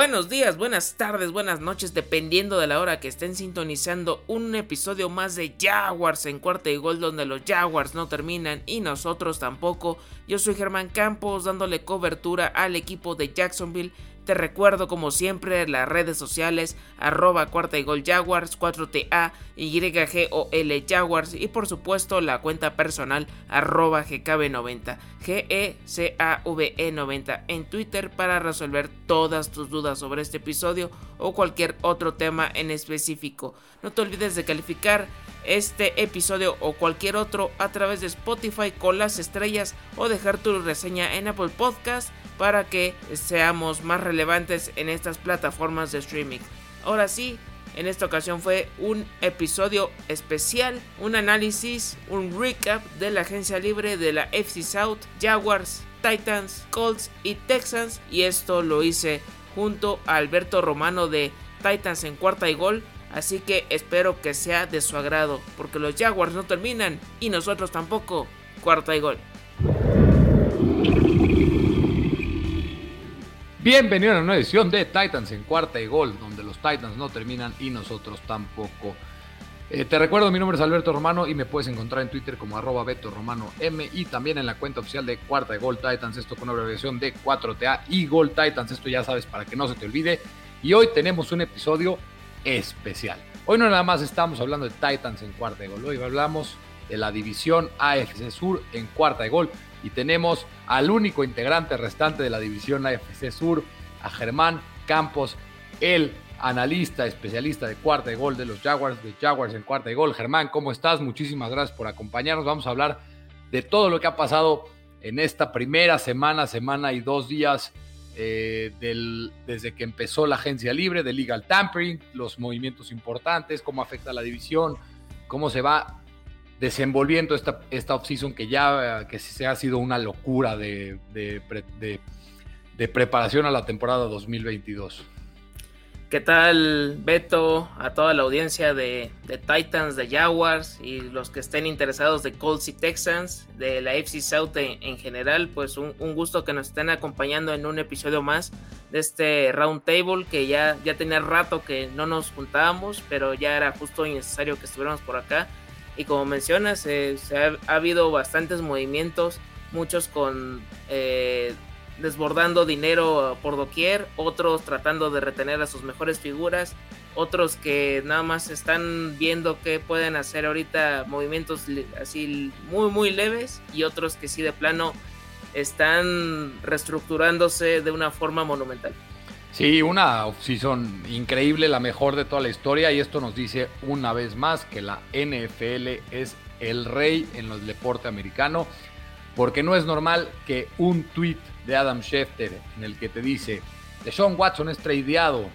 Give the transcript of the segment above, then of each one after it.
Buenos días, buenas tardes, buenas noches, dependiendo de la hora que estén sintonizando un episodio más de Jaguars en cuarta y gol donde los Jaguars no terminan y nosotros tampoco. Yo soy Germán Campos dándole cobertura al equipo de Jacksonville te recuerdo como siempre las redes sociales arroba cuarta y gol Jaguars 4TA YGOL Jaguars y por supuesto la cuenta personal arroba GKB90 GECAVE90 en Twitter para resolver todas tus dudas sobre este episodio o cualquier otro tema en específico. No te olvides de calificar este episodio o cualquier otro a través de Spotify con las estrellas o dejar tu reseña en Apple Podcast para que seamos más relevantes en estas plataformas de streaming. Ahora sí, en esta ocasión fue un episodio especial, un análisis, un recap de la agencia libre de la FC South, Jaguars, Titans, Colts y Texans y esto lo hice junto a Alberto Romano de Titans en cuarta y gol. Así que espero que sea de su agrado, porque los Jaguars no terminan y nosotros tampoco. Cuarta y gol. Bienvenido a una nueva edición de Titans en cuarta y gol, donde los Titans no terminan y nosotros tampoco. Eh, te recuerdo, mi nombre es Alberto Romano y me puedes encontrar en Twitter como arroba Beto Romano M y también en la cuenta oficial de Cuarta y Gol Titans, esto con abreviación de 4TA y Gol Titans, esto ya sabes para que no se te olvide. Y hoy tenemos un episodio especial. Hoy no nada más estamos hablando de Titans en cuarta y gol, hoy hablamos de la división AFC Sur en cuarta y gol y tenemos al único integrante restante de la división AFC Sur, a Germán Campos, el analista, especialista de cuarta y gol de los Jaguars, de Jaguars en cuarta y gol. Germán, ¿cómo estás? Muchísimas gracias por acompañarnos. Vamos a hablar de todo lo que ha pasado en esta primera semana, semana y dos días eh, del, desde que empezó la agencia libre de legal tampering, los movimientos importantes, cómo afecta a la división, cómo se va desenvolviendo esta, esta offseason que ya que se ha sido una locura de, de, preparación a la temporada 2022. ¿Qué tal, Beto? A toda la audiencia de, Titans, de Jaguars y los que estén interesados de Colts y Texans, de la FC South en, general, pues un, gusto que nos estén acompañando en un episodio más de este Round Table que ya, ya tenía rato que no nos juntábamos, pero ya era justo innecesario que estuviéramos por acá. Y como mencionas, eh, se ha, habido bastantes movimientos, muchos con eh, desbordando dinero por doquier, otros tratando de retener a sus mejores figuras, otros que nada más están viendo qué pueden hacer ahorita movimientos así muy muy leves y otros que sí de plano están reestructurándose de una forma monumental. Sí, una season increíble, la mejor de toda la historia y esto nos dice una vez más que la NFL es el rey en el deporte americano, porque no es normal que un tweet de Adam Schefter en el que te dice Sean Watson es tradeado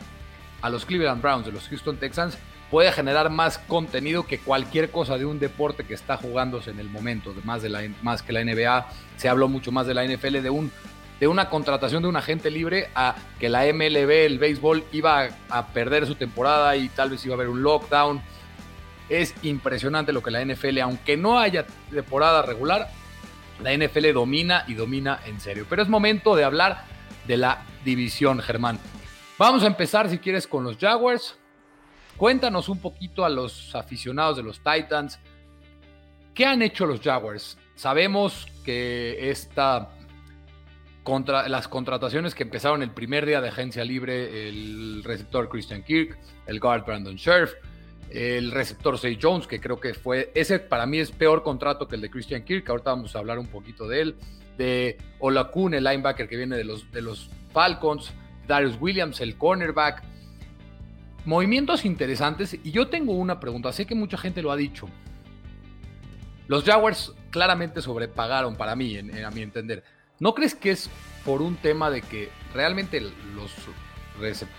a los Cleveland Browns de los Houston Texans puede generar más contenido que cualquier cosa de un deporte que está jugándose en el momento, más, de la, más que la NBA, se habló mucho más de la NFL, de un de una contratación de un agente libre a que la MLB, el béisbol, iba a, perder su temporada y tal vez iba a haber un lockdown. Es impresionante lo que la NFL, aunque no haya temporada regular, la NFL domina y domina en serio. Pero es momento de hablar de la división, Germán. Vamos a empezar, si quieres, con los Jaguars. Cuéntanos un poquito a los aficionados de los Titans. ¿Qué han hecho los Jaguars? Sabemos que esta contra las contrataciones que empezaron el primer día de agencia libre, el receptor Christian Kirk, el guard Brandon Scherf, el receptor Say Jones, que creo que fue, ese para mí es peor contrato que el de Christian Kirk, ahorita vamos a hablar un poquito de él, de Olakun, el linebacker que viene de los, de los Falcons, Darius Williams, el cornerback. Movimientos interesantes y yo tengo una pregunta, sé que mucha gente lo ha dicho. Los Jaguars claramente sobrepagaron para mí, a mi entender. ¿No crees que es por un tema de que realmente los,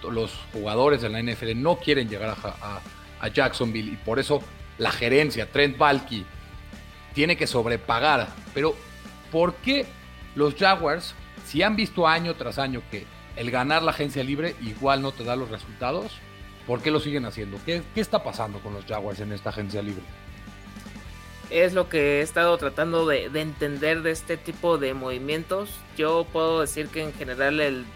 los jugadores de la NFL no quieren llegar a, Jacksonville y por eso la gerencia, Trent Balky, tiene que sobrepagar? Pero ¿por qué los Jaguars, si han visto año tras año que el ganar la agencia libre igual no te da los resultados, ¿por qué lo siguen haciendo? ¿Qué, qué está pasando con los Jaguars en esta agencia libre? Es lo que he estado tratando de, entender de este tipo de movimientos. Yo puedo decir que en general el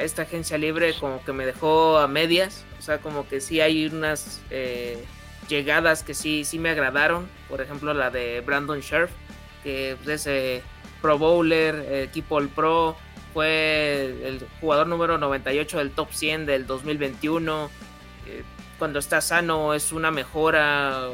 esta agencia libre como que me dejó a medias. O sea, como que sí hay unas eh, llegadas que sí, sí me agradaron. Por ejemplo, la de Brandon Scherf, que es ese Pro Bowler, equipo All Pro, fue el jugador número 98 del top 100 del 2021. Eh, cuando está sano es una mejora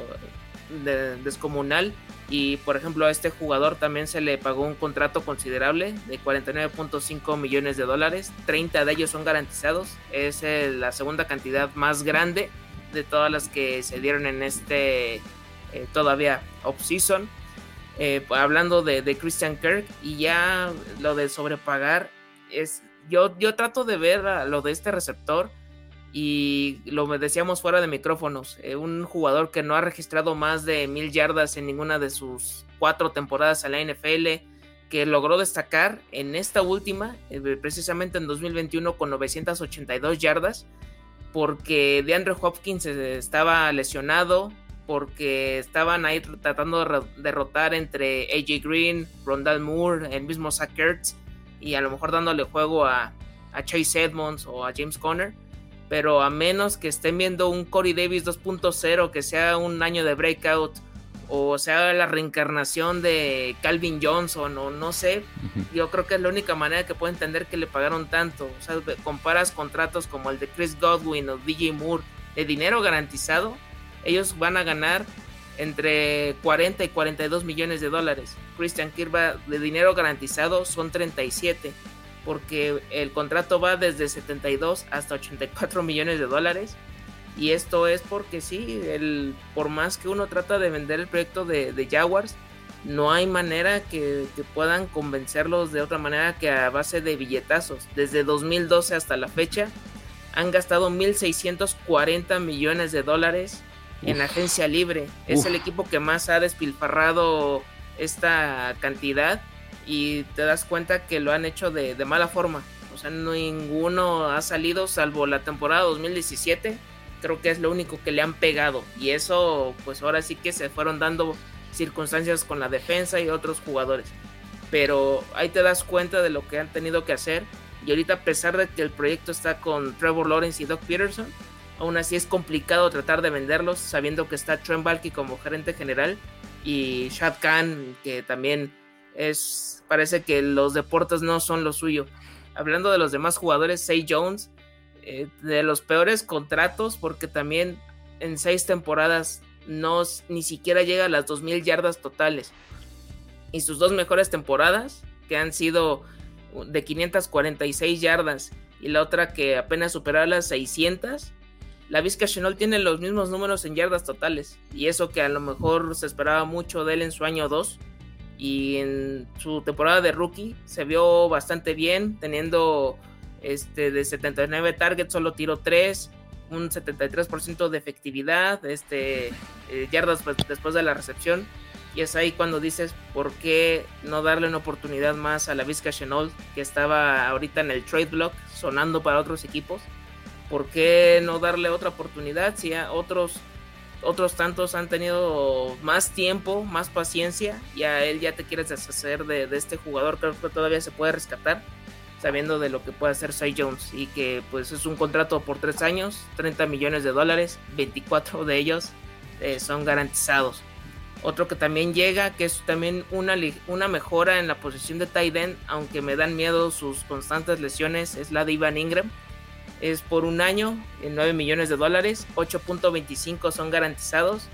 descomunal. Y por ejemplo a este jugador también se le pagó un contrato considerable de 49.5 millones de dólares. 30 de ellos son garantizados. Es la segunda cantidad más grande de todas las que se dieron en este eh, todavía off-season. Eh, hablando de, Christian Kirk y ya lo de sobrepagar es yo, yo trato de ver lo de este receptor y lo decíamos fuera de micrófonos, eh, un jugador que no ha registrado más de mil yardas en ninguna de sus cuatro temporadas en la NFL, que logró destacar en esta última, eh, precisamente en 2021 con 982 yardas, porque DeAndre Hopkins estaba lesionado, porque estaban ahí tratando de derrotar entre AJ Green, Rondal Moore, el mismo Zach Ertz, y a lo mejor dándole juego a, a Chase Edmonds o a James Conner pero a menos que estén viendo un Corey Davis 2.0, que sea un año de breakout, o sea la reencarnación de Calvin Johnson, o no sé, yo creo que es la única manera que puedo entender que le pagaron tanto. O sea, comparas contratos como el de Chris Godwin o DJ Moore de dinero garantizado, ellos van a ganar entre 40 y 42 millones de dólares. Christian Kirby de dinero garantizado son 37 porque el contrato va desde 72 hasta 84 millones de dólares. Y esto es porque sí, el, por más que uno trata de vender el proyecto de, Jaguars, no hay manera que, puedan convencerlos de otra manera que a base de billetazos. Desde 2012 hasta la fecha han gastado 1.640 millones de dólares en agencia libre. Es el equipo que más ha despilfarrado esta cantidad y te das cuenta que lo han hecho de, mala forma. O sea, ninguno ha salido salvo la temporada 2017. Creo que es lo único que le han pegado. Y eso, pues ahora sí que se fueron dando circunstancias con la defensa y otros jugadores. Pero ahí te das cuenta de lo que han tenido que hacer. Y ahorita, a pesar de que el proyecto está con Trevor Lawrence y Doc Peterson, aún así es complicado tratar de venderlos, sabiendo que está Trent Balky como gerente general y Shad Khan, que también es, parece que los deportes no son lo suyo. Hablando de los demás jugadores, Say Jones, eh, de los peores contratos, porque también en seis temporadas no ni siquiera llega a las 2.000 yardas totales. Y sus dos mejores temporadas, que han sido de 546 yardas y la otra que apenas superaba las 600, la Vizca Chenol tiene los mismos números en yardas totales. Y eso que a lo mejor se esperaba mucho de él en su año 2 y en su temporada de rookie se vio bastante bien, teniendo este, de 79 targets, solo tiró 3, un 73% de efectividad, este, eh, yardas después de la recepción. Y es ahí cuando dices, ¿por qué no darle una oportunidad más a la Vizca Chenault, que estaba ahorita en el trade block, sonando para otros equipos? ¿Por qué no darle otra oportunidad si a otros otros tantos han tenido más tiempo, más paciencia y a él ya te quieres deshacer de, este jugador, creo que todavía se puede rescatar sabiendo de lo que puede hacer Cy Jones y que pues es un contrato por tres años, 30 millones de dólares, 24 de ellos eh, son garantizados. Otro que también llega, que es también una, una mejora en la posición de tight aunque me dan miedo sus constantes lesiones, es la de Ivan Ingram es por un año, en 9 millones de dólares, 8.25 son garantizados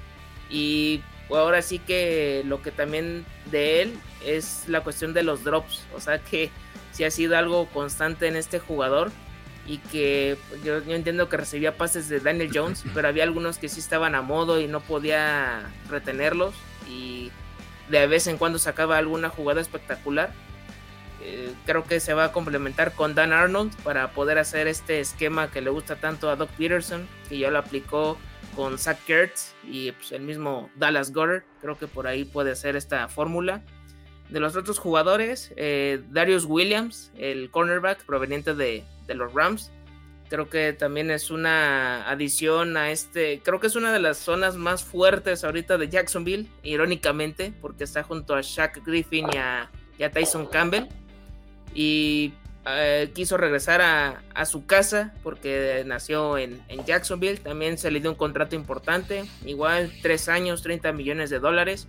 y ahora sí que lo que también de él es la cuestión de los drops, o sea que sí ha sido algo constante en este jugador y que yo, entiendo que recibía pases de Daniel Jones, pero había algunos que sí estaban a modo y no podía retenerlos y de vez en cuando sacaba alguna jugada espectacular eh, creo que se va a complementar con Dan Arnold para poder hacer este esquema que le gusta tanto a Doc Peterson, que ya lo aplicó con Zach Kurtz y pues, el mismo Dallas Goddard. Creo que por ahí puede hacer esta fórmula. De los otros jugadores, eh, Darius Williams, el cornerback proveniente de, de los Rams, creo que también es una adición a este, creo que es una de las zonas más fuertes ahorita de Jacksonville, irónicamente, porque está junto a Shaq Griffin y a, y a Tyson Campbell. Y eh, quiso regresar a, su casa porque nació en, Jacksonville. También se le dio un contrato importante, igual tres años, 30 millones de dólares.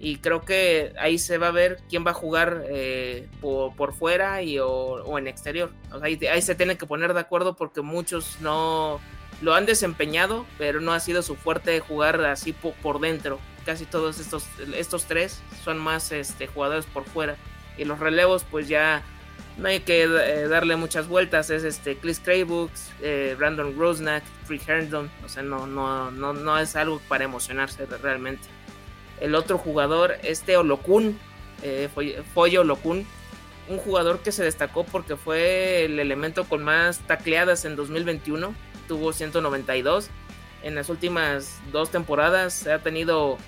Y creo que ahí se va a ver quién va a jugar eh, por, fuera y, o, en exterior. ahí, se tienen que poner de acuerdo porque muchos no lo han desempeñado, pero no ha sido su fuerte jugar así por, dentro. Casi todos estos, estos tres son más este, jugadores por fuera. Y los relevos, pues ya no hay que eh, darle muchas vueltas. Es este Chris Kraybooks, eh, Brandon Rosnack, Free Herndon. O sea, no, no, no, no es algo para emocionarse realmente. El otro jugador, este Olokun, eh, Foyo Olokun, un jugador que se destacó porque fue el elemento con más tacleadas en 2021. Tuvo 192. En las últimas dos temporadas ha tenido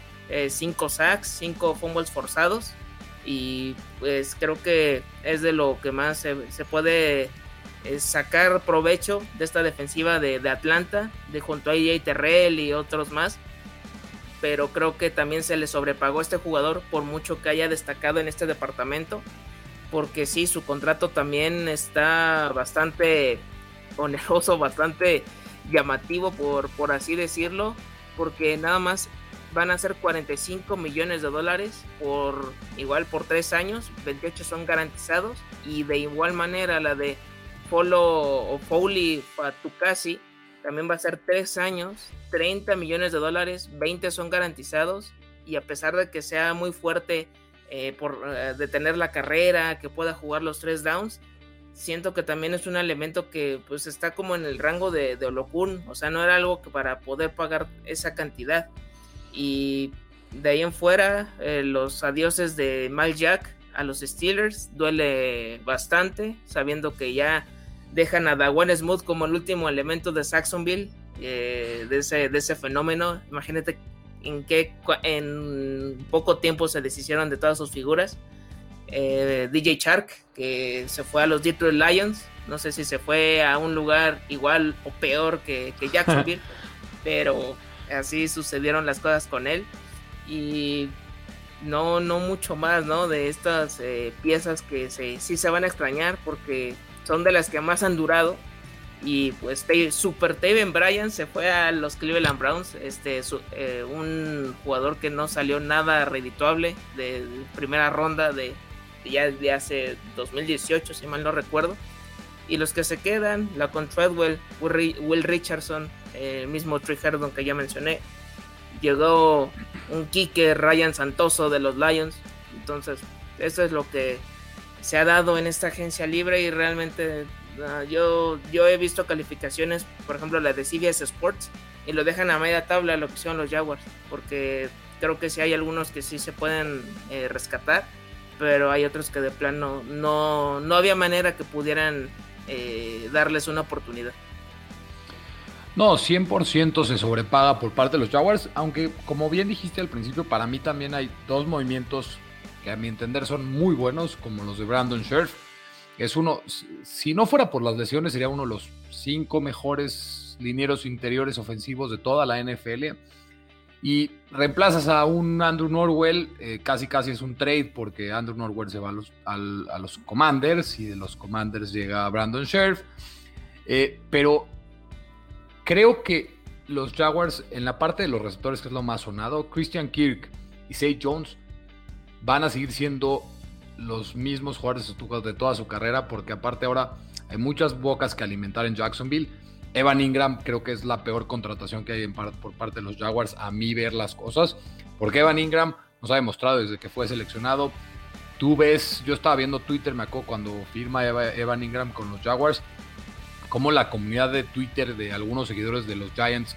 5 sacks, 5 fumbles forzados y pues creo que es de lo que más se, puede eh, sacar provecho de esta defensiva de, Atlanta, de junto a AJ Terrell y otros más. Pero creo que también se le sobrepagó a este jugador por mucho que haya destacado en este departamento. Porque sí, su contrato también está bastante oneroso, bastante llamativo, por, por así decirlo. Porque nada más van a ser 45 millones de dólares por igual por tres años, 28 son garantizados y de igual manera la de Polo o Foley Fatukasi también va a ser tres años, 30 millones de dólares, 20 son garantizados y a pesar de que sea muy fuerte eh, por eh, detener la carrera, que pueda jugar los tres downs, siento que también es un elemento que pues está como en el rango de, de o sea, no era algo que para poder pagar esa cantidad. Y de ahí en fuera, eh, los adioses de Mal Jack a los Steelers duele bastante, sabiendo que ya dejan a Dawan Smooth como el último elemento de Saxonville, eh, de, ese, de ese fenómeno. Imagínate en qué en poco tiempo se deshicieron de todas sus figuras. Eh, DJ Shark, que se fue a los Detroit Lions. No sé si se fue a un lugar igual o peor que, que Jacksonville, pero así sucedieron las cosas con él. Y no, no mucho más, ¿no? De estas eh, piezas que se, sí se van a extrañar porque son de las que más han durado. Y pues Super Taven Bryan se fue a los Cleveland Browns, este, eh, un jugador que no salió nada redituable de, primera ronda de, ya de hace 2018, si mal no recuerdo. Y los que se quedan, la con Treadwell, Will Richardson, el mismo Trey Herdon que ya mencioné. Llegó un kicker Ryan Santoso de los Lions. Entonces, eso es lo que se ha dado en esta agencia libre y realmente ah, yo, yo he visto calificaciones, por ejemplo la de CBS Sports, y lo dejan a media tabla lo que son los Jaguars, porque creo que sí hay algunos que sí se pueden eh, rescatar, pero hay otros que de plano no, no había manera que pudieran eh, darles una oportunidad. No, 100% se sobrepaga por parte de los Jaguars, aunque como bien dijiste al principio, para mí también hay dos movimientos que a mi entender son muy buenos, como los de Brandon Scherf. Es uno, si no fuera por las lesiones, sería uno de los cinco mejores linieros interiores ofensivos de toda la NFL. Y reemplazas a un Andrew Norwell, eh, casi casi es un trade porque Andrew Norwell se va a los, Commanders y de los Commanders llega Brandon Scherf. Eh, pero Creo que los Jaguars, en la parte de los receptores, que es lo más sonado, Christian Kirk y Say Jones van a seguir siendo los mismos jugadores de toda su carrera, porque aparte ahora hay muchas bocas que alimentar en Jacksonville. Evan Ingram creo que es la peor contratación que hay por parte de los Jaguars, a mí ver las cosas, porque Evan Ingram nos ha demostrado desde que fue seleccionado. Tú ves, yo estaba viendo Twitter, me acuerdo cuando firma Evan Ingram con los Jaguars, como la comunidad de Twitter de algunos seguidores de los Giants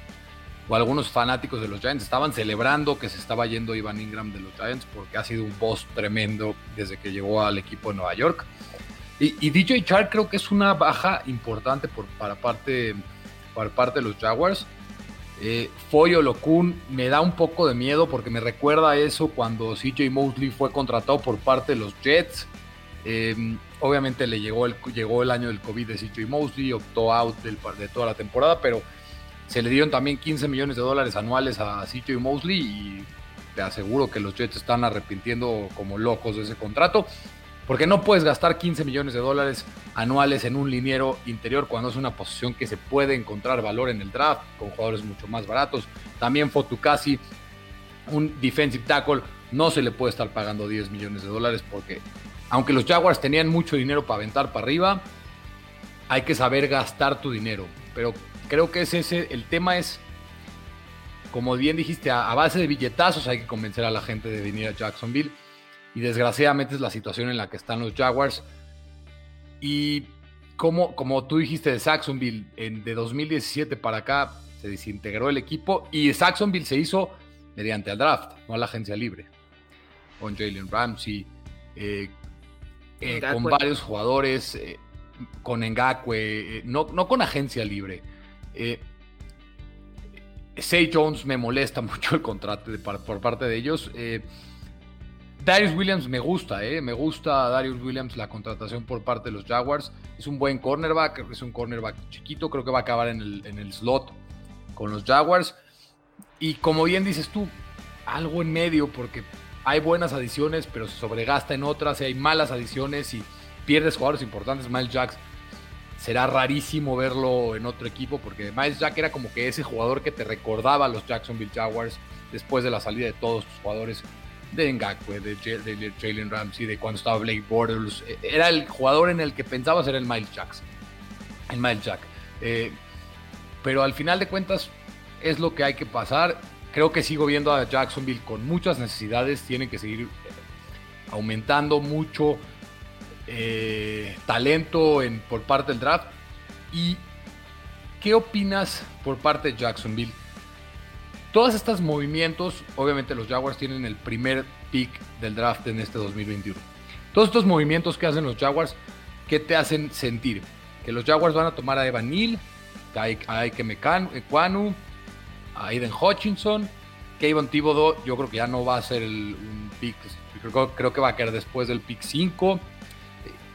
o algunos fanáticos de los Giants estaban celebrando que se estaba yendo Ivan Ingram de los Giants porque ha sido un boss tremendo desde que llegó al equipo de Nueva York. Y, DJ Chark creo que es una baja importante por, para, parte, para parte de los Jaguars. Eh, Foyo Locun me da un poco de miedo porque me recuerda eso cuando CJ Mosley fue contratado por parte de los Jets. Eh, Obviamente le llegó el, llegó el año del COVID de CJ Mosley, optó out de toda la temporada, pero se le dieron también 15 millones de dólares anuales a CJ Mosley y te aseguro que los Jets están arrepintiendo como locos de ese contrato. Porque no puedes gastar 15 millones de dólares anuales en un liniero interior cuando es una posición que se puede encontrar valor en el draft con jugadores mucho más baratos. También Fotucasi, un defensive tackle, no se le puede estar pagando 10 millones de dólares porque aunque los Jaguars tenían mucho dinero para aventar para arriba, hay que saber gastar tu dinero. Pero creo que es ese, el tema es, como bien dijiste, a, base de billetazos hay que convencer a la gente de venir a Jacksonville. Y desgraciadamente es la situación en la que están los Jaguars. Y como, como tú dijiste de Jacksonville, en, de 2017 para acá se desintegró el equipo y Jacksonville se hizo mediante el draft, no a la agencia libre. Con Jalen Ramsey, eh, eh, con varios jugadores, eh, con Ngakwe, no, no con agencia libre. Say Jones me molesta mucho el contrato por parte de ellos. Darius Williams me gusta, eh. me gusta Darius Williams la contratación por parte de los Jaguars. Es un buen cornerback, es un cornerback chiquito, creo que va a acabar en el, en el slot con los Jaguars. Y como bien dices tú, algo en medio, porque hay buenas adiciones, pero se sobregasta en otras, y hay malas adiciones y pierdes jugadores importantes. Miles Jacks será rarísimo verlo en otro equipo, porque Miles Jack era como que ese jugador que te recordaba a los Jacksonville Jaguars después de la salida de todos tus jugadores de Ngakwe, de, Jalen Ramsey, de cuando estaba Blake Bortles. E, era el jugador en el que pensaba ser el Miles Jackson. El Miles Jack. Eh, pero al final de cuentas es lo que hay que pasar. Creo que sigo viendo a Jacksonville con muchas necesidades. Tienen que seguir eh, aumentando mucho eh, talento en, por parte del draft. ¿Y qué opinas por parte de Jacksonville? Todos estos movimientos, obviamente los Jaguars tienen el primer pick del draft en este 2021. Todos estos movimientos que hacen los Jaguars, ¿qué te hacen sentir? Que los Jaguars van a tomar a Evan Neal, a Ike Ekwanu, a Aiden Hutchinson, Kayvon Thibodeau, yo creo que ya no va a ser el, un pick, creo, creo, que va a caer después del pick 5.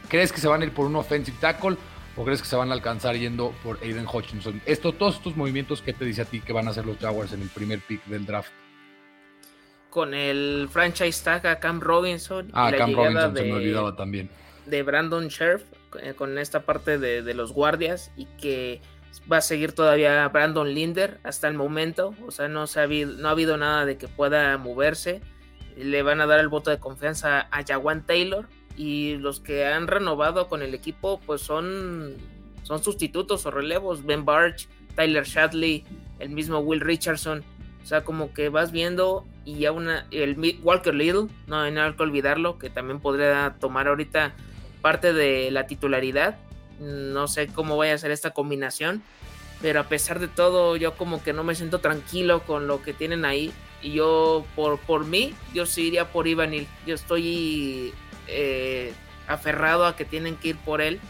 ¿Crees que se van a ir por un offensive tackle? ¿O crees que se van a alcanzar yendo por Aiden Hutchinson? Esto, todos estos movimientos, ¿qué te dice a ti que van a hacer los Jaguars en el primer pick del draft? Con el franchise tag a Cam Robinson. Ah, Cam Robinson se me olvidaba también. De Brandon Scherf, eh, con esta parte de, los guardias y que va a seguir todavía Brandon Linder hasta el momento. O sea, no, se ha habido, no ha habido nada de que pueda moverse. Le van a dar el voto de confianza a Jawan Taylor y los que han renovado con el equipo pues son, son sustitutos o relevos, Ben Barch, Tyler Shadley, el mismo Will Richardson, o sea, como que vas viendo y ya una, el Walker Little, no, hay que olvidarlo, que también podría tomar ahorita parte de la titularidad, no sé cómo vaya a ser esta combinación, pero a pesar de todo yo como que no me siento tranquilo con lo que tienen ahí y yo por, por mí, yo sí iría por Ivanil, yo estoy eh, aferrado a que tienen que ir por él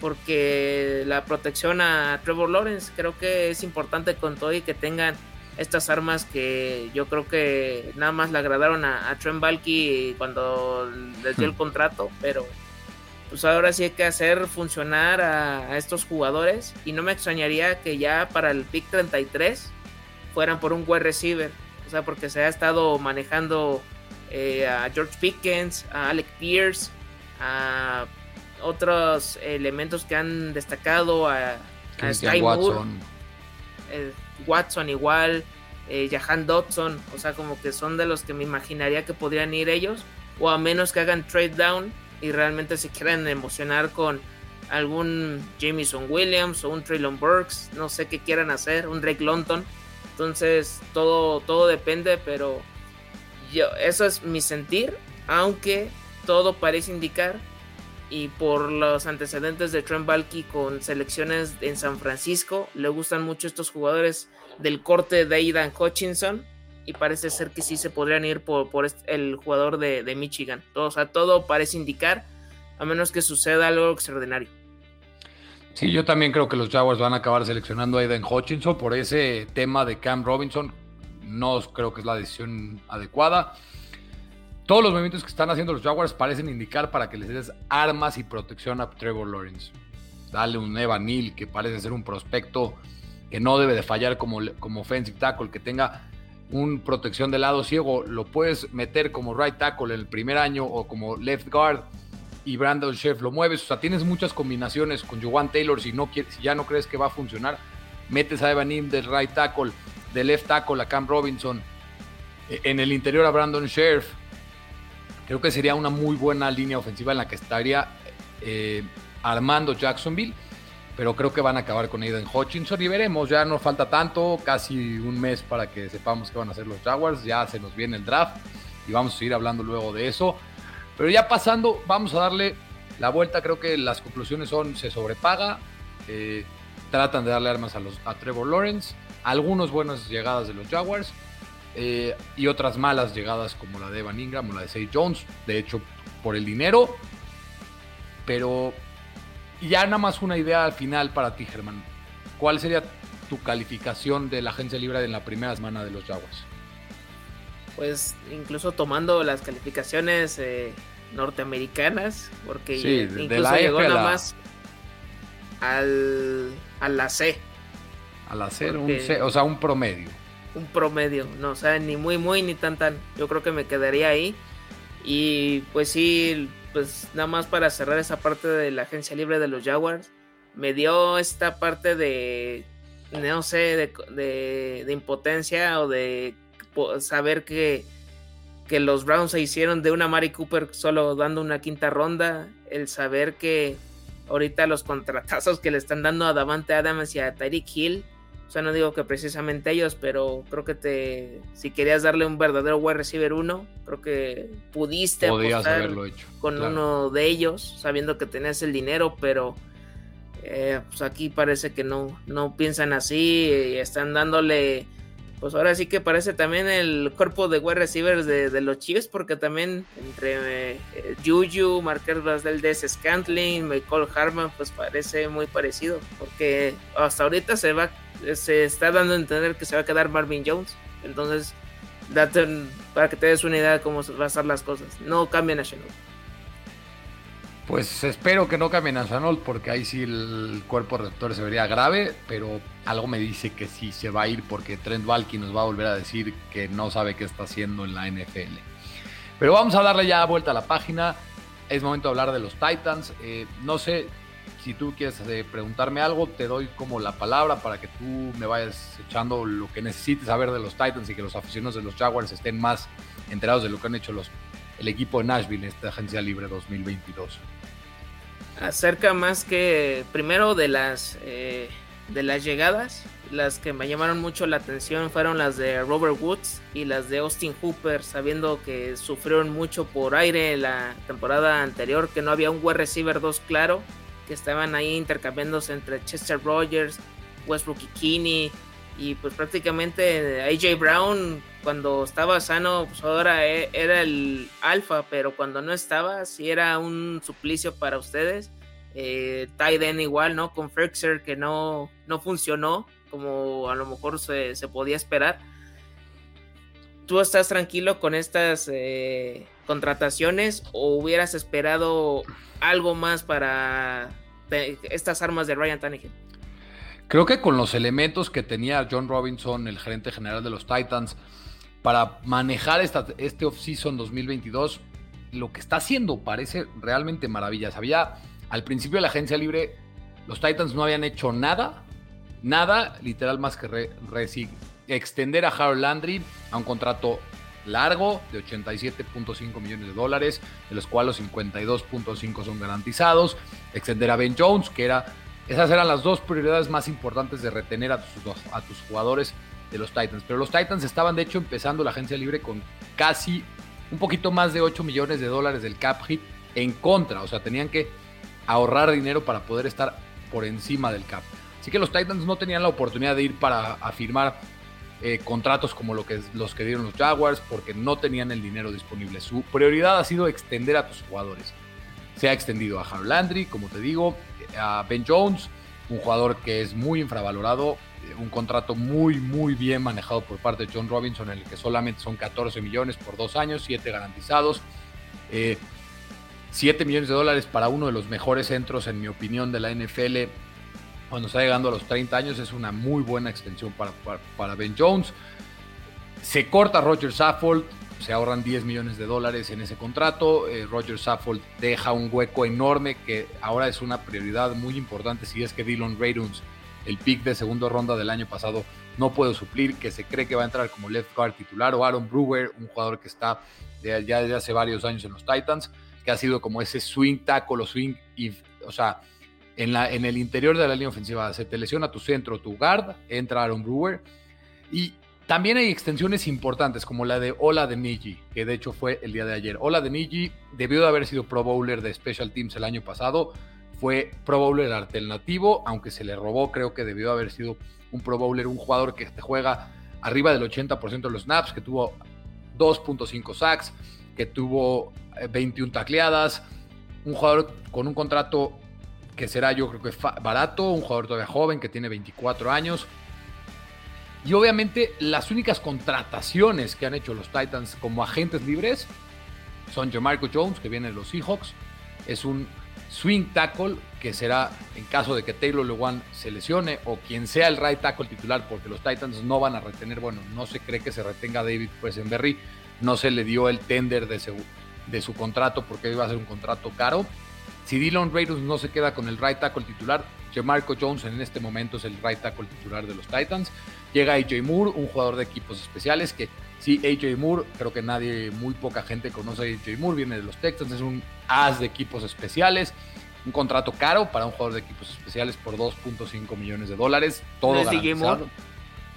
porque la protección a Trevor Lawrence creo que es importante con todo y que tengan estas armas que yo creo que nada más le agradaron a, Trent Balky cuando les dio el hmm. contrato, pero pues ahora sí hay que hacer funcionar a, estos jugadores. Y no me extrañaría que ya para el pick 33 fueran por un wide receiver, o sea, porque se ha estado manejando eh, a George Pickens, a Alec Pierce, a otros elementos que han destacado, a, Sky Watson. Eh, Watson igual, eh, Jahan Dodson, o sea, como que son de los que me imaginaría que podrían ir ellos, o a menos que hagan trade down y realmente se quieran emocionar con algún Jameson Williams o un Traylon Burks, no sé qué quieran hacer, un Drake London. Entonces todo, todo depende, pero eso es mi sentir, aunque todo parece indicar y por los antecedentes de Trent Balky con selecciones en San Francisco, le gustan mucho estos jugadores del corte de Aidan Hutchinson y parece ser que sí se podrían ir por, el jugador de, Michigan. Todo, o sea, todo parece indicar, a menos que suceda algo extraordinario. Sí, yo también creo que los Jaguars van a acabar seleccionando a Aidan Hutchinson por ese tema de Cam Robinson no creo que es la decisión adecuada. Todos los movimientos que están haciendo los Jaguars parecen indicar para que les des armas y protección a Trevor Lawrence. Dale un Evan Neal que parece ser un prospecto que no debe de fallar como, como offensive tackle, que tenga un protección de lado ciego, lo puedes meter como right tackle en el primer año o como left guard y Brandon Chef lo mueves. O sea, tienes muchas combinaciones con Juwan Taylor. Si, no si ya no crees que va a funcionar, metes a Evan Im del right tackle, del left tackle a Cam Robinson. E, en el interior a Brandon Sheriff. Creo que sería una muy buena línea ofensiva en la que estaría eh, armando Jacksonville. Pero creo que van a acabar con Aiden Hutchinson y veremos. Ya no falta tanto, casi un mes para que sepamos qué van a hacer los Jaguars. Ya se nos viene el draft y vamos a seguir hablando luego de eso. Pero ya pasando, vamos a darle la vuelta. Creo que las conclusiones son: se sobrepaga, eh, tratan de darle armas a, los, a Trevor Lawrence, algunas buenas llegadas de los Jaguars eh, y otras malas llegadas como la de Evan Ingram o la de Say Jones. De hecho, por el dinero. Pero ya nada más una idea al final para ti, Germán. ¿Cuál sería tu calificación de la agencia libre en la primera semana de los Jaguars? Pues incluso tomando las calificaciones eh, norteamericanas, porque incluso llegó nada más al, a la C. A la C, un C, o sea, un promedio. Un promedio, no, o sea, ni muy, muy, ni tan, tan. Yo creo que me quedaría ahí. Y pues sí, pues nada más para cerrar esa parte de la agencia libre de los Jaguars, me dio esta parte de, no sé, de, de, impotencia o de saber que que los Browns se hicieron de una Mari Cooper solo dando una quinta ronda, el saber que ahorita los contratazos que le están dando a Davante Adams y a Tyreek Hill, o sea, no digo que precisamente ellos, pero creo que te, si querías darle un verdadero wide receiver uno, creo que pudiste Podías haberlo hecho, con uno de ellos, sabiendo que tenías el dinero, pero eh, pues aquí parece que no, no piensan así y están dándole pues ahora sí que parece también el cuerpo de wide receivers de, los Chiefs, porque también entre eh, Juju, Marquez de Scantling, Michael Harman, pues parece muy parecido, porque hasta ahorita se va, se está dando a entender que se va a quedar Marvin Jones, entonces para que te des una idea de cómo van a estar las cosas, no cambian a Shenault. Pues espero que no cambien a Sanold porque ahí sí el cuerpo receptor se vería grave, pero algo me dice que sí se va a ir porque Trent Balky nos va a volver a decir que no sabe qué está haciendo en la NFL. Pero vamos a darle ya vuelta a la página. Es momento de hablar de los Titans. Eh, no sé si tú quieres eh, preguntarme algo, te doy como la palabra para que tú me vayas echando lo que necesites saber de los Titans y que los aficionados de los Jaguars estén más enterados de lo que han hecho los, el equipo de Nashville en esta agencia libre 2022 acerca más que primero de las eh, de las llegadas. Las que me llamaron mucho la atención fueron las de Robert Woods y las de Austin Hooper sabiendo que sufrieron mucho por aire la temporada anterior que no había un wide receiver 2 claro que estaban ahí intercambiándose entre Chester Rogers Westbrook y Kinney y pues prácticamente AJ Brown cuando estaba sano, pues ahora e, era el alfa, pero cuando no estaba, sí era un suplicio para ustedes. Eh, Tyden igual, ¿no? Con Frexer que no, no funcionó como a lo mejor se, podía esperar. ¿Tú estás tranquilo con estas eh, contrataciones o hubieras esperado algo más para estas armas de Ryan Tannehill? Creo que con los elementos que tenía John Robinson, el gerente general de los Titans, para manejar esta, este off-season 2022, lo que está haciendo parece realmente maravillas. Había, al principio de la agencia libre, los Titans no habían hecho nada, nada literal más que extender a Harold Landry a un contrato largo de 87.5 millones de dólares, de los cuales 52.5 son garantizados, extender a Ben Jones, que era, esas eran las dos prioridades más importantes de retener a tus, a jugadores de los Titans. Pero los Titans estaban de hecho empezando la agencia libre con casi un poquito más de 8 millones de dólares del cap hit en contra. O sea, tenían que ahorrar dinero para poder estar por encima del cap. Así que los Titans no tenían la oportunidad de ir para firmar eh, contratos como los que dieron los Jaguars porque no tenían el dinero disponible. Su prioridad ha sido extender a tus jugadores. Se ha extendido a Harold Landry, como te digo, a Ben Jones, un jugador que es muy infravalorado, un contrato muy, muy bien manejado por parte de John Robinson, en el que solamente son 14 millones por dos años, 7 garantizados. 7 eh, millones de dólares para uno de los mejores centros, en mi opinión, de la NFL. Cuando está llegando a los 30 años, es una muy buena extensión para, para, Ben Jones. Se corta Roger Saffold, se ahorran 10 millones de dólares en ese contrato. Eh, Roger Saffold deja un hueco enorme que ahora es una prioridad muy importante si es que Dylan Raiduns, el pick de segunda ronda del año pasado, no puede suplir, que se cree que va a entrar como left guard titular, o Aaron Brewer, un jugador que está ya desde hace varios años en los Titans, que ha sido como ese swing tackle o swing, o sea, en, la, en el interior de la línea ofensiva se te lesiona tu centro, tu guard, entra Aaron Brewer. Y también hay extensiones importantes como la de Ola de Niji, que de hecho fue el día de ayer. Ola de Niji debió de haber sido Pro Bowler de Special Teams el año pasado. Fue Pro Bowler alternativo, aunque se le robó, creo que debió haber sido un Pro Bowler, un jugador que te juega arriba del 80% de los snaps, que tuvo 2.5 sacks, que tuvo 21 eh, tacleadas, un jugador con un contrato que será yo creo que barato, un jugador todavía joven que tiene 24 años. Y obviamente las únicas contrataciones que han hecho los Titans como agentes libres son Jamarco Jones, que viene de los Seahawks, es un swing tackle que será en caso de que Taylor Lewan se lesione o quien sea el right tackle titular, porque los Titans no van a retener, bueno, no se cree que se retenga David Presenberry, no se le dio el tender de su, de su contrato porque iba a ser un contrato caro. Si Dylan Raiders no se queda con el right tackle titular, Jamarco Jones en este momento es el right tackle titular de los Titans. Llega AJ Moore, un jugador de equipos especiales que sí, AJ Moore, creo que nadie, muy poca gente conoce a AJ Moore, viene de los Texans, es un as de equipos especiales. Un contrato caro para un jugador de equipos especiales por 2.5 millones de dólares. Todo garantizado.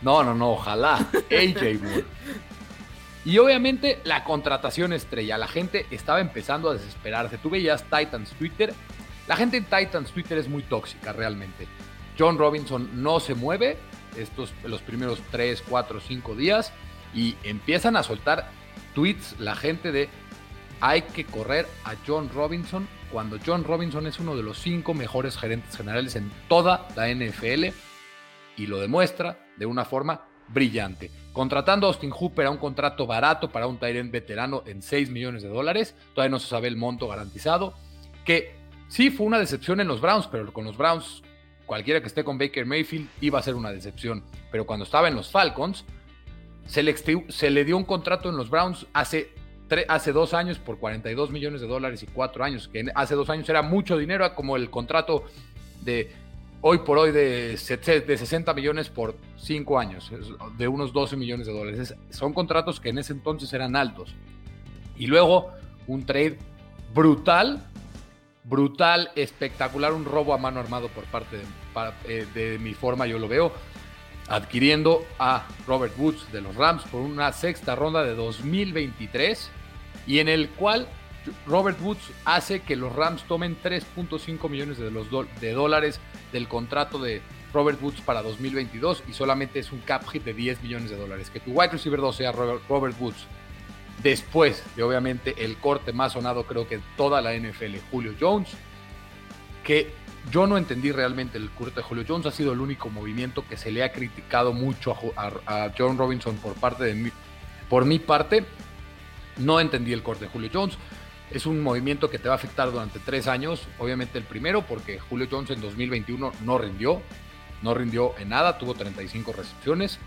No, no, no, ojalá. AJ Moore. Y obviamente la contratación estrella. La gente estaba empezando a desesperarse. Tú veías Titans Twitter. La gente en Titans Twitter es muy tóxica realmente. John Robinson no se mueve estos los primeros 3, 4, 5 días y empiezan a soltar tweets la gente de hay que correr a John Robinson cuando John Robinson es uno de los cinco mejores gerentes generales en toda la NFL y lo demuestra de una forma brillante. Contratando a Austin Hooper a un contrato barato para un Tyrant veterano en 6 millones de dólares, todavía no se sabe el monto garantizado, que sí fue una decepción en los Browns, pero con los Browns cualquiera que esté con Baker Mayfield iba a ser una decepción. Pero cuando estaba en los Falcons, se le, se le dio un contrato en los Browns hace, hace dos años por 42 millones de dólares y cuatro años, que hace dos años era mucho dinero, como el contrato de hoy por hoy de, de 60 millones por cinco años, de unos 12 millones de dólares. son contratos que en ese entonces eran altos. Y luego un trade brutal brutal, espectacular, un robo a mano armado por parte eh, de, mi forma, yo lo veo, adquiriendo a Robert Woods de los Rams por una sexta ronda de 2023 y en el cual Robert Woods hace que los Rams tomen 3.5 millones de, los de dólares del contrato de Robert Woods para 2022 y solamente es un cap hit de 10 millones de dólares. Que tu wide receiver 2 sea Robert Woods Después de obviamente el corte más sonado creo que toda la NFL, Julio Jones, que yo no entendí realmente el corte de Julio Jones, ha sido el único movimiento que se le ha criticado mucho a, John Robinson por parte de mí. Por mi parte, no entendí el corte de Julio Jones. Es un movimiento que te va a afectar durante tres años. Obviamente el primero porque Julio Jones en 2021 no rindió. No rindió en nada, tuvo 35 recepciones.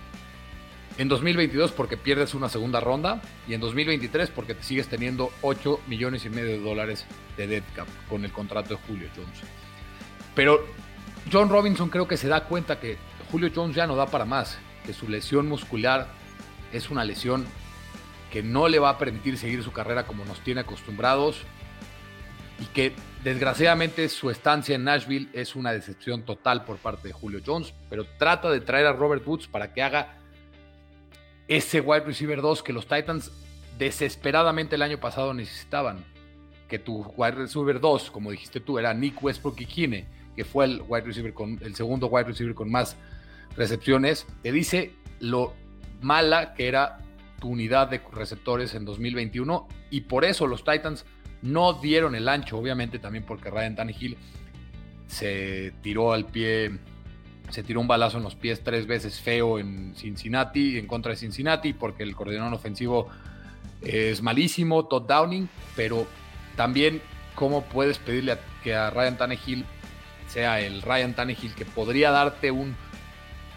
En 2022 porque pierdes una segunda ronda y en 2023 porque te sigues teniendo 8 millones y medio de dólares de dead cap con el contrato de Julio Jones. Pero John Robinson creo que se da cuenta que Julio Jones ya no da para más, que su lesión muscular es una lesión que no le va a permitir seguir su carrera como nos tiene acostumbrados y que desgraciadamente su estancia en Nashville es una decepción total por parte de Julio Jones, pero trata de traer a Robert Woods para que haga ese wide receiver 2 que los Titans desesperadamente el año pasado necesitaban. Que tu wide receiver 2, como dijiste tú, era Nick Westbrook y Kine, que fue el wide receiver con el segundo wide receiver con más recepciones, te dice lo mala que era tu unidad de receptores en 2021 y por eso los Titans no dieron el ancho, obviamente también porque Ryan Tannehill se tiró al pie se tiró un balazo en los pies tres veces feo en Cincinnati, en contra de Cincinnati, porque el coordinador ofensivo es malísimo, Todd Downing, pero también cómo puedes pedirle que a Ryan Tannehill sea el Ryan Tannehill que podría darte un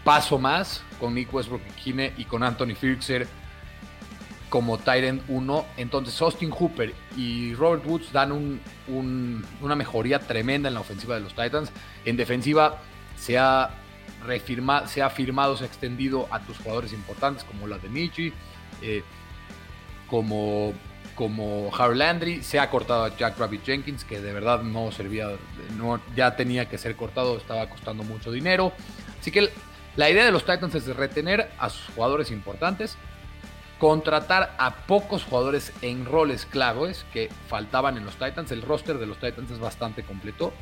paso más con Nick Westbrook y con Anthony Firkser como Tyrant 1. Entonces Austin Hooper y Robert Woods dan una mejoría tremenda en la ofensiva de los Titans. En defensiva se ha, se ha firmado, se ha extendido a tus jugadores importantes como la de Michi, eh, como, como Harold Landry. Se ha cortado a Jack Rabbit Jenkins, que de verdad no servía, no, ya tenía que ser cortado, estaba costando mucho dinero. Así que la idea de los Titans es retener a sus jugadores importantes contratar a pocos jugadores en roles claves que faltaban en los Titans. El roster de los Titans es bastante completo.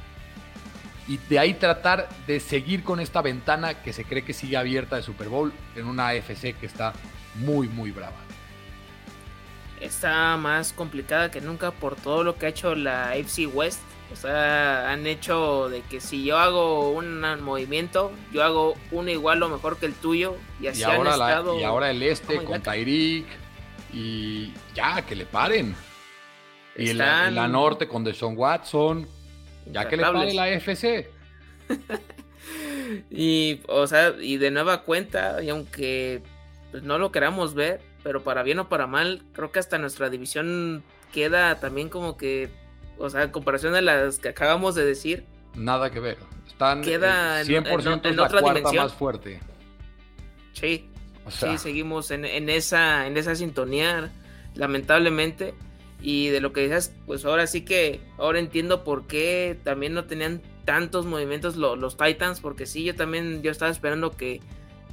Y de ahí tratar de seguir con esta ventana que se cree que sigue abierta de Super Bowl en una AFC que está muy, muy brava. Está más complicada que nunca por todo lo que ha hecho la AFC West. O sea, han hecho de que si yo hago un movimiento, yo hago uno igual o mejor que el tuyo. Y así ahora han estado. y ahora el este con Tyreek. Y ya, que le paren. Y la, norte con Deshaun Watson. Ya que le pare la FC. y, o sea, y de nueva cuenta, y aunque pues, no lo queramos ver, pero para bien o para mal, creo que hasta nuestra división queda también como que o sea, en comparación a las que acabamos de decir. Nada que ver. Están queda 100% en, otra dimensión. más fuerte. Sí. sí, seguimos en, esa, en esa sintonía, lamentablemente. Y de lo que dices, pues ahora sí que, ahora entiendo por qué también no tenían tantos movimientos los Titans, porque sí, yo también, yo estaba esperando que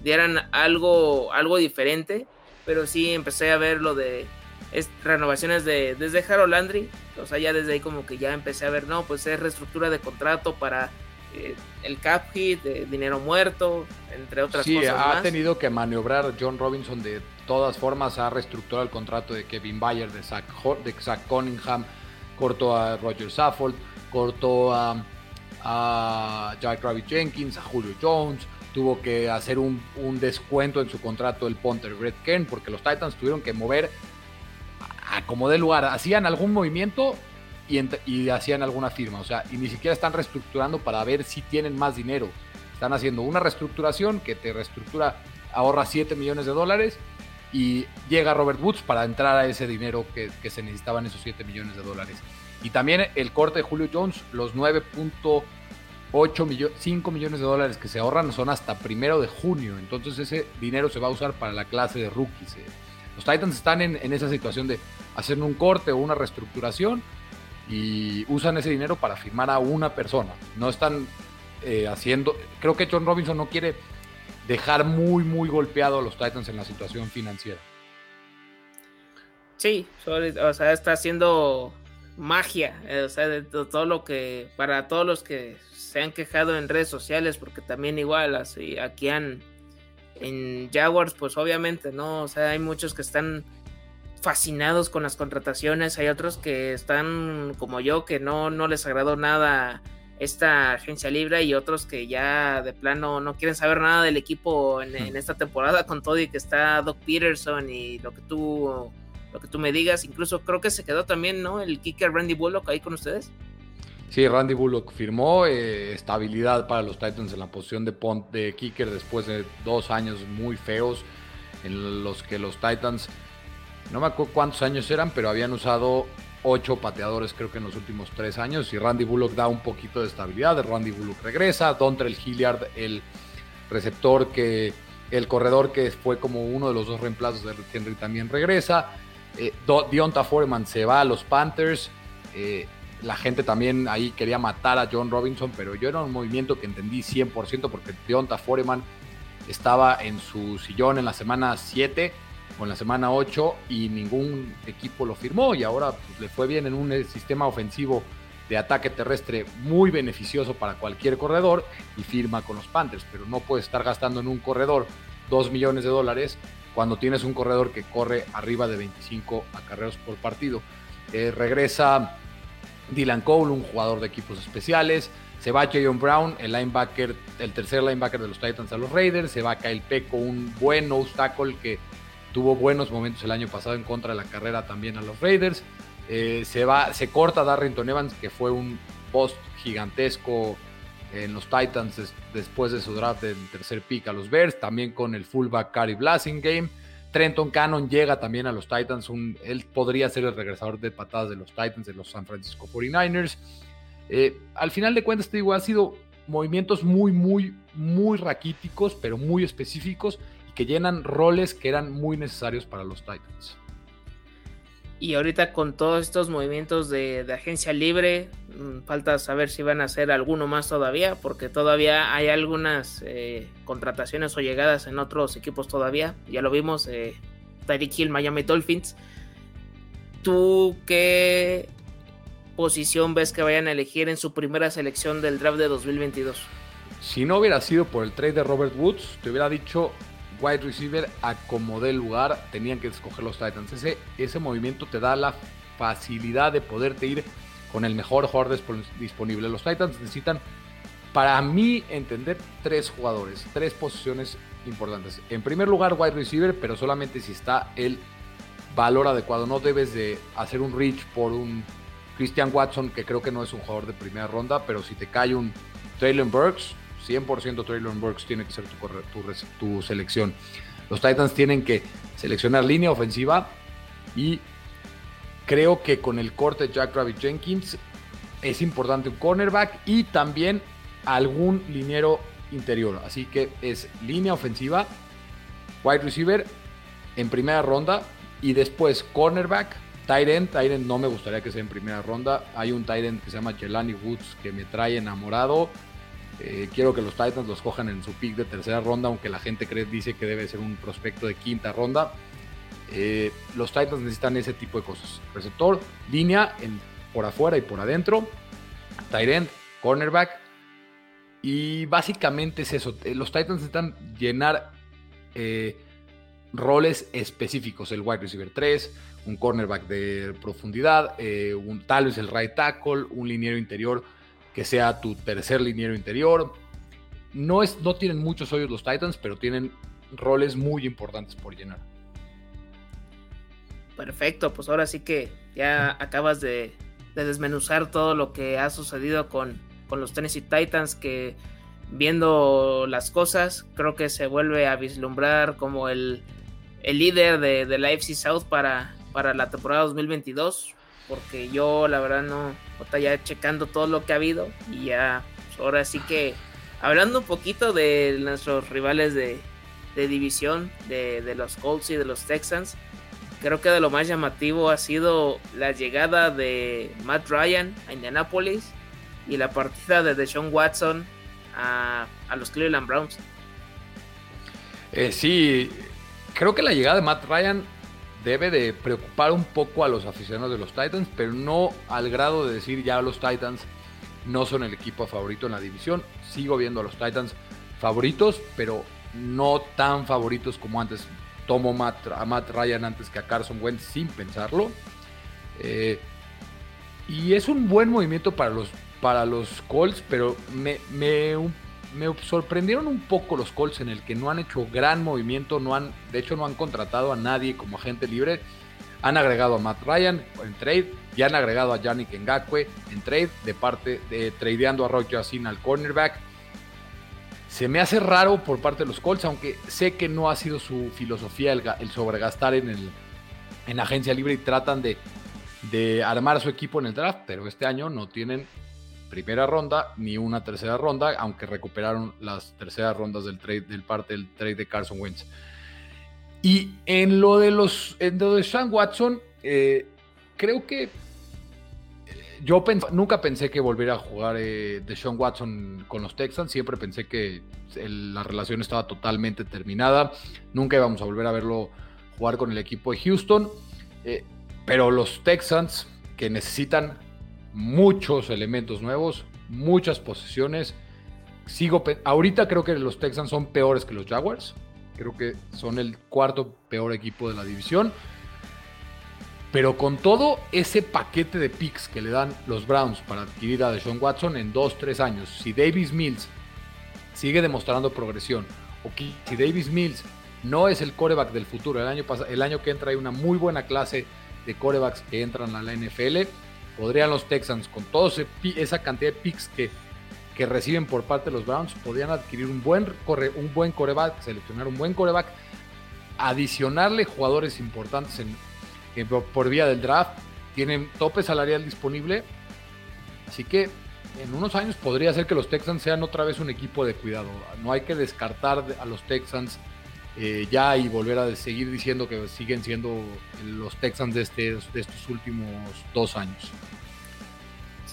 dieran algo, algo diferente, pero sí empecé a ver lo de es renovaciones de desde Harold Landry, o sea, ya desde ahí como que ya empecé a ver, no, pues es reestructura de contrato para eh, el cap hit, de dinero muerto, entre otras cosas. Sí, ha tenido que maniobrar John Robinson de todas formas, ha reestructurado el contrato de Kevin Bayer, de Zach, de Zach Cunningham, cortó a Roger Saffold, cortó a, a Jack Rabbit Jenkins, a Julio Jones, tuvo que hacer un, un descuento en su contrato el punter Brett Kern, porque los Titans tuvieron que mover como de lugar, hacían algún movimiento y, hacían alguna firma, o sea, y ni siquiera están reestructurando para ver si tienen más dinero. Están haciendo una reestructuración que te reestructura, ahorra 7 millones de dólares y llega Robert Woods para entrar a ese dinero que, se necesitaban esos 7 millones de dólares. Y también el corte de Julio Jones, los 9.8 millones, 5 millones de dólares que se ahorran son hasta primero de junio. Entonces ese dinero se va a usar para la clase de rookies. Eh. Los Titans están en, esa situación de hacer un corte o una reestructuración y usan ese dinero para firmar a una persona. No están eh, haciendo. Creo que John Robinson no quiere dejar muy, muy golpeado a los Titans en la situación financiera. Sí, o sea, está haciendo magia, eh, o sea, de todo lo que, para todos los que se han quejado en redes sociales, porque también igual, así, aquí han, en Jaguars, pues obviamente, ¿no? O sea, hay muchos que están fascinados con las contrataciones, hay otros que están como yo, que no, no les agradó nada esta agencia libre y otros que ya de plano no quieren saber nada del equipo en, en esta temporada con todo y que está Doc Peterson y lo que tú lo que tú me digas, incluso creo que se quedó también, ¿no? El kicker Randy Bullock ahí con ustedes. Sí, Randy Bullock firmó eh, estabilidad para los Titans en la posición de, de kicker después de dos años muy feos en los que los Titans, no me acuerdo cuántos años eran, pero habían usado ocho pateadores creo que en los últimos tres años y Randy Bullock da un poquito de estabilidad, Randy Bullock regresa, Dontrell Hilliard, el receptor que, el corredor que fue como uno de los dos reemplazos de Henry también regresa, eh, Dionta Foreman se va a los Panthers, eh, la gente también ahí quería matar a John Robinson, pero yo era un movimiento que entendí 100% porque Deonta Foreman estaba en su sillón en la semana 7 o en la semana 8 y ningún equipo lo firmó y ahora pues, le fue bien en un sistema ofensivo de ataque terrestre muy beneficioso para cualquier corredor y firma con los Panthers, pero no puede estar gastando en un corredor 2 millones de dólares cuando tienes un corredor que corre arriba de 25 acarreos por partido. Eh, regresa Dylan Cole, un jugador de equipos especiales. Se va Jayon Brown, el linebacker, el tercer linebacker de los Titans a los Raiders. Se va Kyle Peco, un buen obstáculo que tuvo buenos momentos el año pasado en contra de la carrera también a los Raiders. Eh, se, va, se corta Darrington Evans, que fue un post gigantesco en los Titans después de su draft del tercer pick a los Bears. También con el fullback Cary Game. Trenton Cannon llega también a los Titans. él podría ser el regresador de patadas de los Titans, de los San Francisco 49ers. Eh, al final de cuentas, te digo, han sido movimientos muy, muy, muy raquíticos, pero muy específicos y que llenan roles que eran muy necesarios para los Titans. Y ahorita con todos estos movimientos de, agencia libre, mm, falta saber si van a hacer alguno más todavía, porque todavía hay algunas eh, contrataciones o llegadas en otros equipos todavía. Ya lo vimos, eh, Hill, Miami Dolphins. ¿Tú qué posición ves que vayan a elegir en su primera selección del draft de 2022? Si no hubiera sido por el trade de Robert Woods, te hubiera dicho wide receiver acomodé el lugar, tenían que escoger los Titans. Ese, ese movimiento te da la facilidad de poderte ir con el mejor jugador disponible. Los Titans necesitan, para mí, entender tres jugadores, tres posiciones importantes. En primer lugar, wide receiver, pero solamente si está el valor adecuado. No debes de hacer un reach por un Christian Watson, que creo que no es un jugador de primera ronda, pero si te cae un Traylon Burks, 100% Traylon Burks tiene que ser tu, tu, selección. Los Titans tienen que seleccionar línea ofensiva y creo que con el corte Jack Rabbit Jenkins es importante un cornerback y también algún liniero interior. Así que es línea ofensiva, wide receiver en primera ronda y después cornerback, tight end. Tight end no me gustaría que sea en primera ronda. Hay un tight end que se llama Jelani Woods que me trae enamorado. Eh, quiero que los Titans los cojan en su pick de tercera ronda, aunque la gente cree, dice que debe ser un prospecto de quinta ronda. Eh, los Titans necesitan ese tipo de cosas. Receptor, línea por afuera y por adentro. Tight end, cornerback. Y básicamente es eso. Eh, los Titans necesitan llenar roles específicos. El wide receiver 3, un cornerback de profundidad, un, tal vez el right tackle, un liniero interior que sea tu tercer liniero interior. No, es, no tienen muchos hoyos los Titans, pero tienen roles muy importantes por llenar. Perfecto, pues ahora sí que ya acabas de, desmenuzar todo lo que ha sucedido con, con, los Tennessee Titans, que viendo las cosas, creo que se vuelve a vislumbrar como el, el líder de, de, la FC South para, para la temporada 2022 porque yo la verdad no, está ya checando todo lo que ha habido y ya, pues, ahora sí que hablando un poquito de nuestros rivales de, división, de, los Colts y de los Texans, creo que de lo más llamativo ha sido la llegada de Matt Ryan a Indianapolis y la partida de Deshaun Watson a, a los Cleveland Browns. Eh, sí, creo que la llegada de Matt Ryan debe de preocupar un poco a los aficionados de los Titans, pero no al grado de decir ya los Titans no son el equipo favorito en la división. Sigo viendo a los Titans favoritos, pero no tan favoritos como antes. Tomo a Matt Ryan antes que a Carson Wentz sin pensarlo. Eh, y es un buen movimiento para los, para los Colts, pero me, me, me sorprendieron un poco los Colts en el que no han hecho gran movimiento, no han, de hecho no han contratado a nadie como agente libre. Han agregado a Matt Ryan en trade y han agregado a Yannick Ngakwe en trade de parte de tradeando a Roy Yacine al cornerback. Se me hace raro por parte de los Colts, aunque sé que no ha sido su filosofía el, sobregastar en, el, en agencia libre y tratan de, de armar su equipo en el draft, pero este año no tienen primera ronda ni una tercera ronda, aunque recuperaron las terceras rondas del trade, del parte del trade de Carson Wentz. Y en lo de los, en lo de Sean Watson, eh, creo que eh, yo nunca pensé que volviera a jugar eh, de Sean Watson con los Texans. Siempre pensé que la relación estaba totalmente terminada. Nunca íbamos a volver a verlo jugar con el equipo de Houston. pero los Texans, que necesitan muchos elementos nuevos, muchas posiciones. Sigo, ahorita creo que los Texans son peores que los Jaguars. Creo que son el cuarto peor equipo de la división. Pero con todo ese paquete de picks que le dan los Browns para adquirir a Deshaun Watson en 2-3 años, si Davis Mills sigue demostrando progresión, o si Davis Mills no es el coreback del futuro, el año, el año que entra hay una muy buena clase de corebacks que entran a la NFL, podrían los Texans, con toda esa cantidad de picks que, que reciben por parte de los Browns, podrían adquirir un buen, un buen coreback, seleccionar un buen coreback adicionarle jugadores importantes en, por vía del draft. Tienen tope salarial disponible. Así que en unos años podría ser que los Texans sean otra vez un equipo de cuidado. No hay que descartar a los Texans eh, ya y volver a seguir diciendo que siguen siendo los Texans de, este, de estos últimos dos años.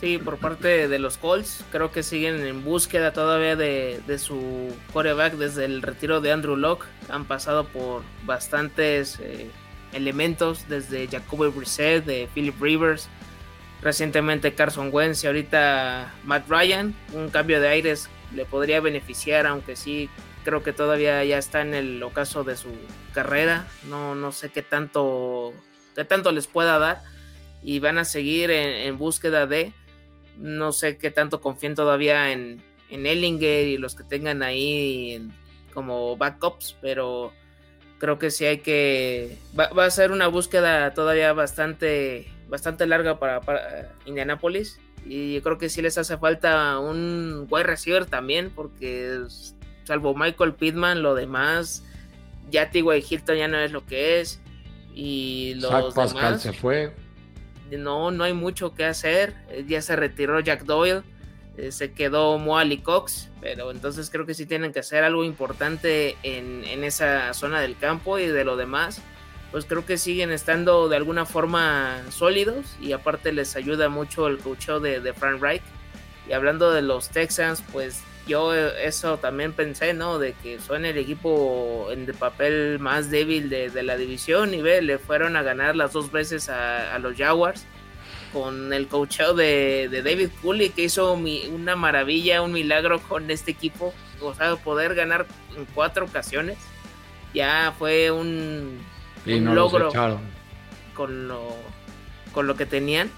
Sí, por parte de los Colts, creo que siguen en búsqueda todavía de, su coreback desde el retiro de Andrew Locke. Han pasado por bastantes eh, elementos, desde Jacoby Brissett, de Philip Rivers, recientemente Carson Wentz y ahorita Matt Ryan. Un cambio de aires le podría beneficiar, aunque sí creo que todavía ya está en el ocaso de su carrera. No, no sé qué tanto, qué tanto les pueda dar. Y van a seguir en búsqueda de no sé qué tanto confíen todavía en, en Ellinger y los que tengan ahí como backups, pero creo que sí hay que. Va, a ser una búsqueda todavía bastante, bastante larga para, para Indianapolis. Y creo que sí les hace falta un wide receiver también, porque salvo Michael Pittman, lo demás, ya T.Y. Hilton ya no es lo que es. Y los Pascal se fue no, no hay mucho que hacer. Eh, ya se retiró Jack Doyle, eh, se quedó Moali Cox, pero entonces creo que sí tienen que hacer algo importante en, esa zona del campo y de lo demás. Pues creo que siguen estando de alguna forma sólidos y aparte les ayuda mucho el coacheo de, de Frank Reich. Y hablando de los Texans, pues yo eso también pensé, ¿no? De que son el equipo en el papel más débil de, la división y ve, le fueron a ganar las dos veces a, los Jaguars con el coacheo de, David Cooley que hizo una maravilla, un milagro con este equipo, o sea, poder ganar en cuatro ocasiones, ya fue un, logro con lo, con lo que tenían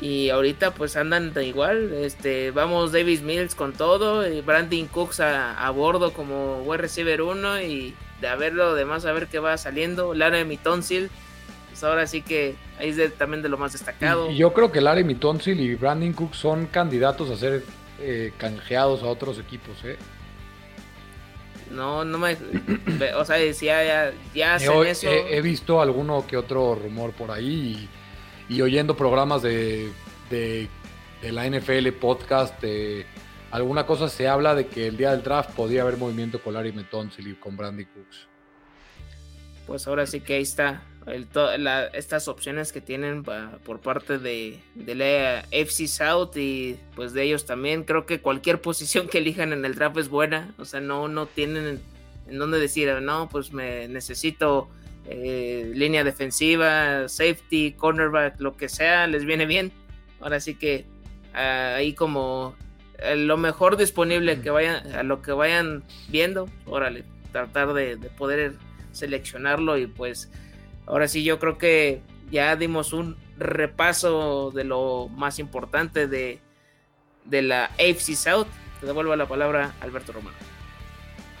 y ahorita pues andan igual, este, vamos Davis Mills con todo, y Brandon Cooks a, bordo como wide receiver 1 y de a ver lo demás, a ver qué va saliendo, Larry Tonsil, pues ahora sí que ahí es también de lo más destacado. Y, yo creo que Larry Tonsil y Brandon Cooks son candidatos a ser eh, canjeados a otros equipos, ¿eh? No, no me. o sea, decía, ya, ya hacen eso. He, visto alguno que otro rumor por ahí y oyendo programas de, de, la NFL, podcast, de alguna cosa se habla de que el día del draft podía haber movimiento con Larry Metonsil y con Brandy Cooks. Pues ahora sí que ahí está estas opciones que tienen por parte de, de, la FC South y pues de ellos también. Creo que cualquier posición que elijan en el draft es buena. O sea, no, no tienen en dónde decir, no, pues me necesito eh, línea defensiva, safety, cornerback, lo que sea, les viene bien. Ahora sí que ah, ahí como eh, lo mejor disponible que vayan, a lo que vayan viendo, órale, tratar de, poder seleccionarlo y pues ahora sí yo creo que ya dimos un repaso de lo más importante de, de la AFC South. Te devuelvo la palabra Alberto Romano.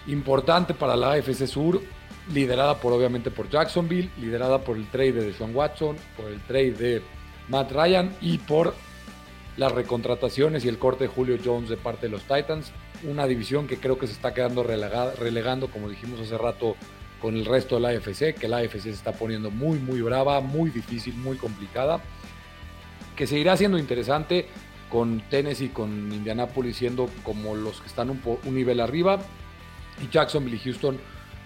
Importante para la AFC Sur, liderada por obviamente por Jacksonville, liderada por el trade de Sean Watson, por el trade de Matt Ryan y por las recontrataciones y el corte de Julio Jones de parte de los Titans. Una división que creo que se está quedando relegando, como dijimos hace rato, con el resto de la AFC, que la AFC se está poniendo muy, muy brava, muy difícil, muy complicada, que seguirá siendo interesante con Tennessee, con Indianapolis siendo como los que están un, un nivel arriba, y Jacksonville y Houston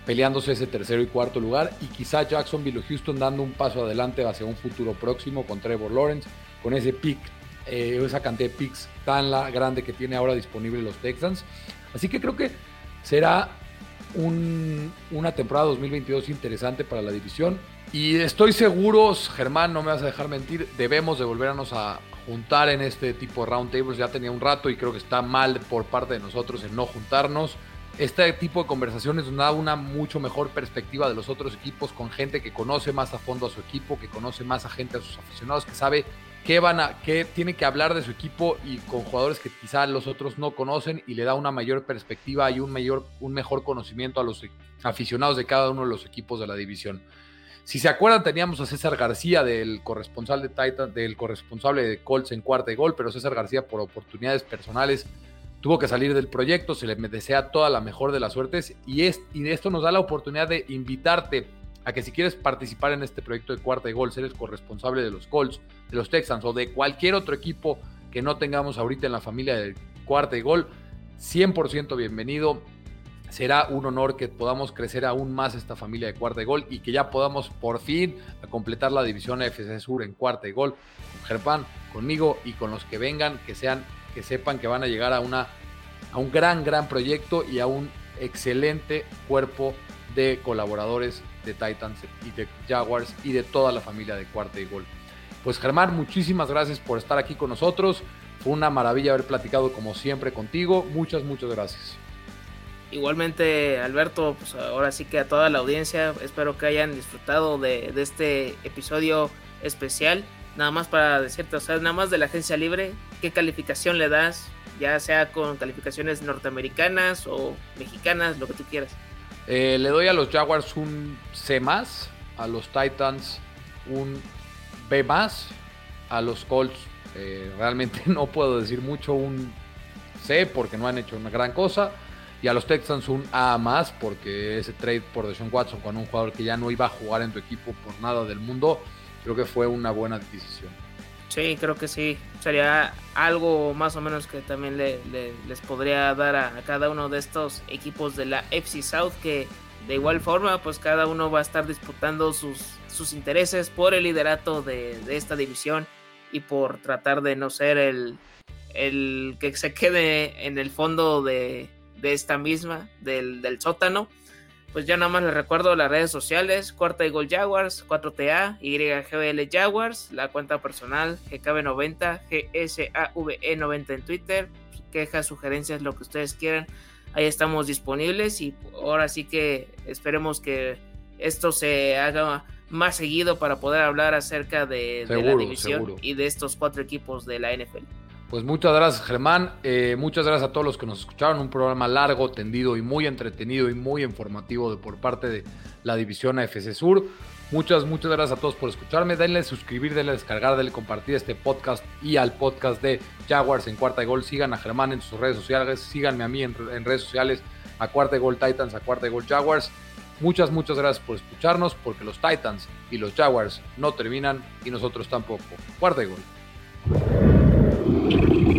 peleándose ese tercero y cuarto lugar y quizá Jacksonville o Houston dando un paso adelante hacia un futuro próximo con Trevor Lawrence, con ese pick, eh, esa cantidad de picks tan grande que tiene ahora disponible los Texans. Así que creo que será una temporada 2022 interesante para la división. Y estoy seguro, Germán, no me vas a dejar mentir, debemos de volvernos a juntar en este tipo de roundtables. Ya tenía un rato y creo que está mal por parte de nosotros en no juntarnos este tipo de conversaciones nos da una mucho mejor perspectiva de los otros equipos con gente que conoce más a fondo a su equipo, que conoce más a gente, a sus aficionados, que sabe qué van a, qué tiene que hablar de su equipo y con jugadores que quizá los otros no conocen y le da una mayor perspectiva y un mayor, un mejor conocimiento a los aficionados de cada uno de los equipos de la división. Si se acuerdan, teníamos a César García del corresponsal de Titan, del corresponsable de Colts en cuarta y gol, pero César García por oportunidades personales tuvo que salir del proyecto, se le desea toda la mejor de las suertes y, es, y esto nos da la oportunidad de invitarte a que si quieres participar en este proyecto de cuarta de gol, eres corresponsable de los Colts, de los Texans o de cualquier otro equipo que no tengamos ahorita en la familia de cuarta y gol, 100% bienvenido. Será un honor que podamos crecer aún más esta familia de cuarta y gol y que ya podamos por fin completar la división FC Sur en cuarta y gol. Gerpán, conmigo y con los que vengan, que sean, que sepan que van a llegar a una a un gran, gran proyecto y a un excelente cuerpo de colaboradores de Titans y de Jaguars y de toda la familia de Cuarta y Gol. Pues Germán, muchísimas gracias por estar aquí con nosotros. Fue una maravilla haber platicado como siempre contigo. Muchas, muchas gracias. Igualmente, Alberto, pues ahora sí que a toda la audiencia, espero que hayan disfrutado de, de este episodio especial. Nada más para decirte, o sea, nada más de la agencia libre, ¿qué calificación le das? Ya sea con calificaciones norteamericanas o mexicanas, lo que tú quieras. Eh, le doy a los Jaguars un C más, a los Titans un B más, a los Colts eh, realmente no puedo decir mucho, un C porque no han hecho una gran cosa, y a los Texans un A más porque ese trade por Deshaun Watson con un jugador que ya no iba a jugar en tu equipo por nada del mundo, creo que fue una buena decisión. Sí, creo que sí. Sería algo más o menos que también les podría dar a, cada uno de estos equipos de la FC South que de igual forma pues cada uno va a estar disputando sus, sus intereses por el liderato de, esta división y por tratar de no ser el, el que se quede en el fondo de, esta misma, del, del sótano pues ya nada más les recuerdo las redes sociales, Cuarta y Gol Jaguars, 4TA, YGBL Jaguars, la cuenta personal GKB90, GSAVE90 en Twitter, quejas, sugerencias, lo que ustedes quieran, ahí estamos disponibles y ahora sí que esperemos que esto se haga más seguido para poder hablar acerca de, la división y de estos cuatro equipos de la NFL. Pues muchas gracias, Germán. Eh, muchas gracias a todos los que nos escucharon. Un programa largo, tendido y muy entretenido y muy informativo de, por parte de la división AFC Sur. Muchas, muchas gracias a todos por escucharme. Denle suscribir, denle descargar, denle compartir este podcast y al podcast de Jaguars en Cuarta y Gol. Sigan a Germán en sus redes sociales. Síganme a mí en, en redes sociales a Cuarta y Gol Titans, a Cuarta y Gol Jaguars. Muchas, muchas gracias por escucharnos porque los Titans y los Jaguars no terminan y nosotros tampoco. Cuarta y Gol. Thank you.